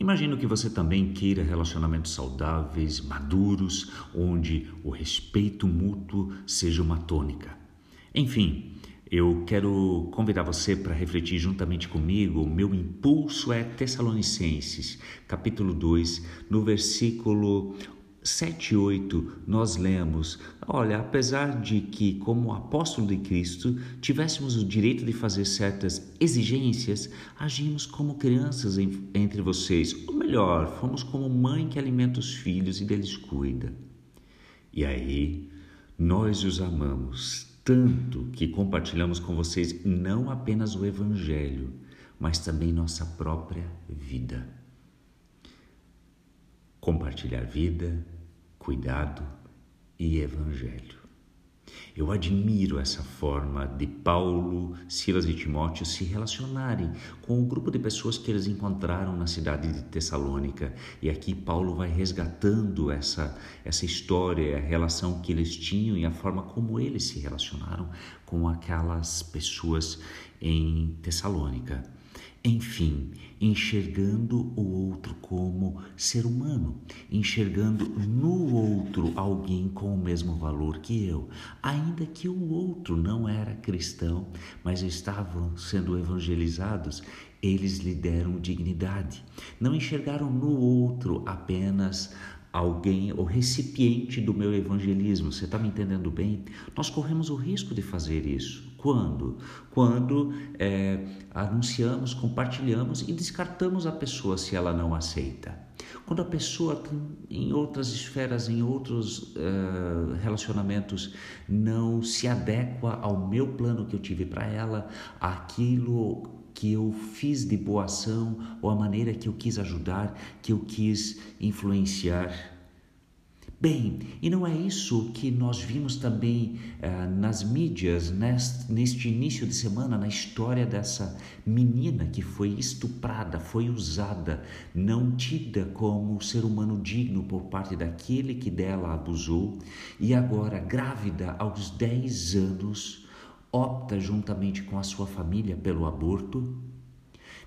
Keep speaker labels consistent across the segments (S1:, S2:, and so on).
S1: Imagino que você também queira relacionamentos saudáveis, maduros, onde o respeito mútuo seja uma tônica. Enfim, eu quero convidar você para refletir juntamente comigo. O meu impulso é Tessalonicenses, capítulo 2, no versículo 7 e 8, nós lemos: Olha, apesar de que, como apóstolo de Cristo, tivéssemos o direito de fazer certas exigências, agimos como crianças entre vocês. Ou melhor, fomos como mãe que alimenta os filhos e deles cuida. E aí, nós os amamos tanto que compartilhamos com vocês não apenas o Evangelho, mas também nossa própria vida compartilhar vida, cuidado e evangelho. Eu admiro essa forma de Paulo, Silas e Timóteo se relacionarem com o grupo de pessoas que eles encontraram na cidade de Tessalônica. E aqui Paulo vai resgatando essa, essa história, a relação que eles tinham e a forma como eles se relacionaram com aquelas pessoas em Tessalônica. Enfim, enxergando o outro como ser humano, enxergando no outro alguém com o mesmo valor que eu, ainda que o outro não era cristão, mas estavam sendo evangelizados, eles lhe deram dignidade. Não enxergaram no outro apenas alguém, o recipiente do meu evangelismo. Você está me entendendo bem? Nós corremos o risco de fazer isso. Quando? Quando é, anunciamos, compartilhamos e descartamos a pessoa se ela não aceita. Quando a pessoa em outras esferas, em outros uh, relacionamentos, não se adequa ao meu plano que eu tive para ela, aquilo que eu fiz de boa ação ou a maneira que eu quis ajudar, que eu quis influenciar. Bem, e não é isso que nós vimos também uh, nas mídias neste, neste início de semana, na história dessa menina que foi estuprada, foi usada, não tida como ser humano digno por parte daquele que dela abusou e agora, grávida aos 10 anos, opta juntamente com a sua família pelo aborto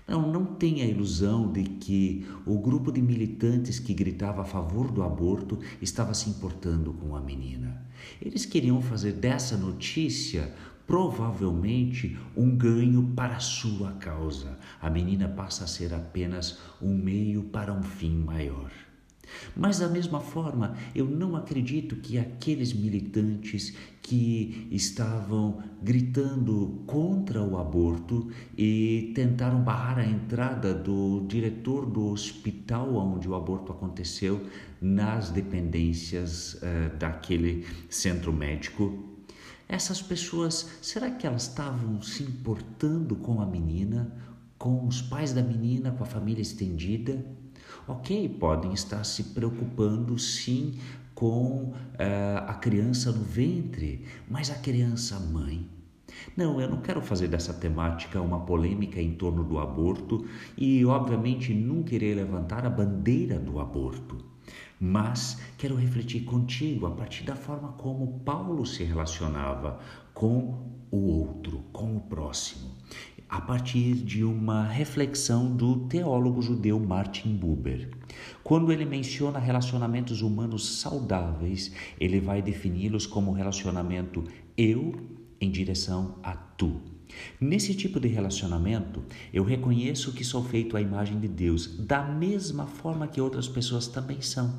S1: não, não tenha a ilusão de que o grupo de militantes que gritava a favor do aborto estava se importando com a menina. Eles queriam fazer dessa notícia provavelmente um ganho para sua causa. A menina passa a ser apenas um meio para um fim maior. Mas da mesma forma, eu não acredito que aqueles militantes que estavam gritando contra o aborto e tentaram barrar a entrada do diretor do hospital onde o aborto aconteceu nas dependências uh, daquele centro médico. Essas pessoas, será que elas estavam se importando com a menina, com os pais da menina, com a família estendida? Ok, podem estar se preocupando sim com uh, a criança no ventre, mas a criança mãe. Não, eu não quero fazer dessa temática uma polêmica em torno do aborto e, obviamente, não querer levantar a bandeira do aborto. Mas quero refletir contigo a partir da forma como Paulo se relacionava com o outro, com o próximo a partir de uma reflexão do teólogo judeu Martin Buber. Quando ele menciona relacionamentos humanos saudáveis, ele vai defini-los como relacionamento eu em direção a tu. Nesse tipo de relacionamento, eu reconheço que sou feito à imagem de Deus, da mesma forma que outras pessoas também são.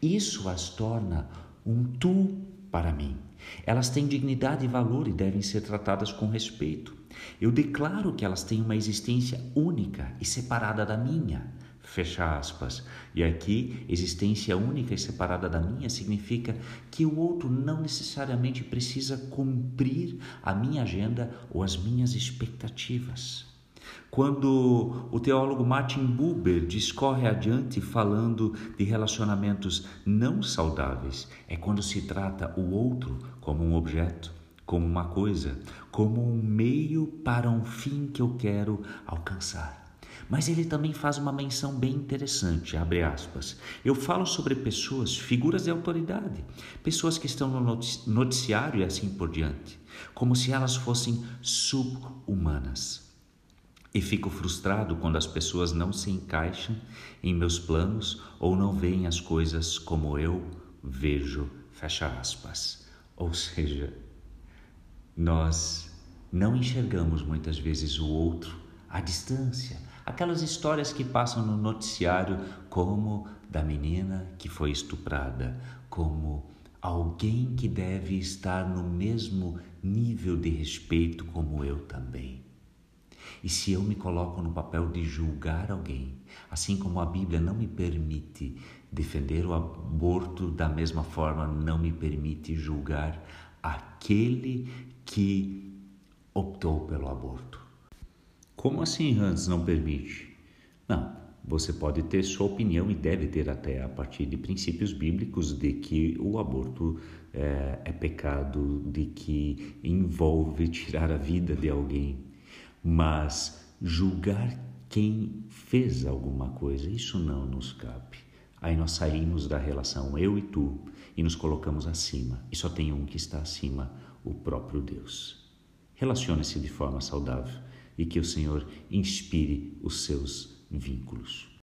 S1: Isso as torna um tu para mim. Elas têm dignidade e valor e devem ser tratadas com respeito. Eu declaro que elas têm uma existência única e separada da minha. Fecha aspas. E aqui, existência única e separada da minha significa que o outro não necessariamente precisa cumprir a minha agenda ou as minhas expectativas. Quando o teólogo Martin Buber discorre adiante falando de relacionamentos não saudáveis, é quando se trata o outro como um objeto, como uma coisa, como um meio para um fim que eu quero alcançar. Mas ele também faz uma menção bem interessante, abre aspas. Eu falo sobre pessoas, figuras de autoridade, pessoas que estão no noticiário e assim por diante, como se elas fossem sub-humanas. E fico frustrado quando as pessoas não se encaixam em meus planos ou não veem as coisas como eu vejo, fecha aspas. Ou seja, nós não enxergamos muitas vezes o outro à distância. Aquelas histórias que passam no noticiário, como da menina que foi estuprada, como alguém que deve estar no mesmo nível de respeito como eu também. E se eu me coloco no papel de julgar alguém, assim como a Bíblia não me permite defender o aborto, da mesma forma não me permite julgar aquele que optou pelo aborto. Como assim, Hans, não permite? Não, você pode ter sua opinião e deve ter até a partir de princípios bíblicos de que o aborto é, é pecado, de que envolve tirar a vida de alguém mas julgar quem fez alguma coisa, isso não nos cabe. Aí nós saímos da relação eu e tu e nos colocamos acima, e só tem um que está acima, o próprio Deus. Relacione-se de forma saudável e que o Senhor inspire os seus vínculos.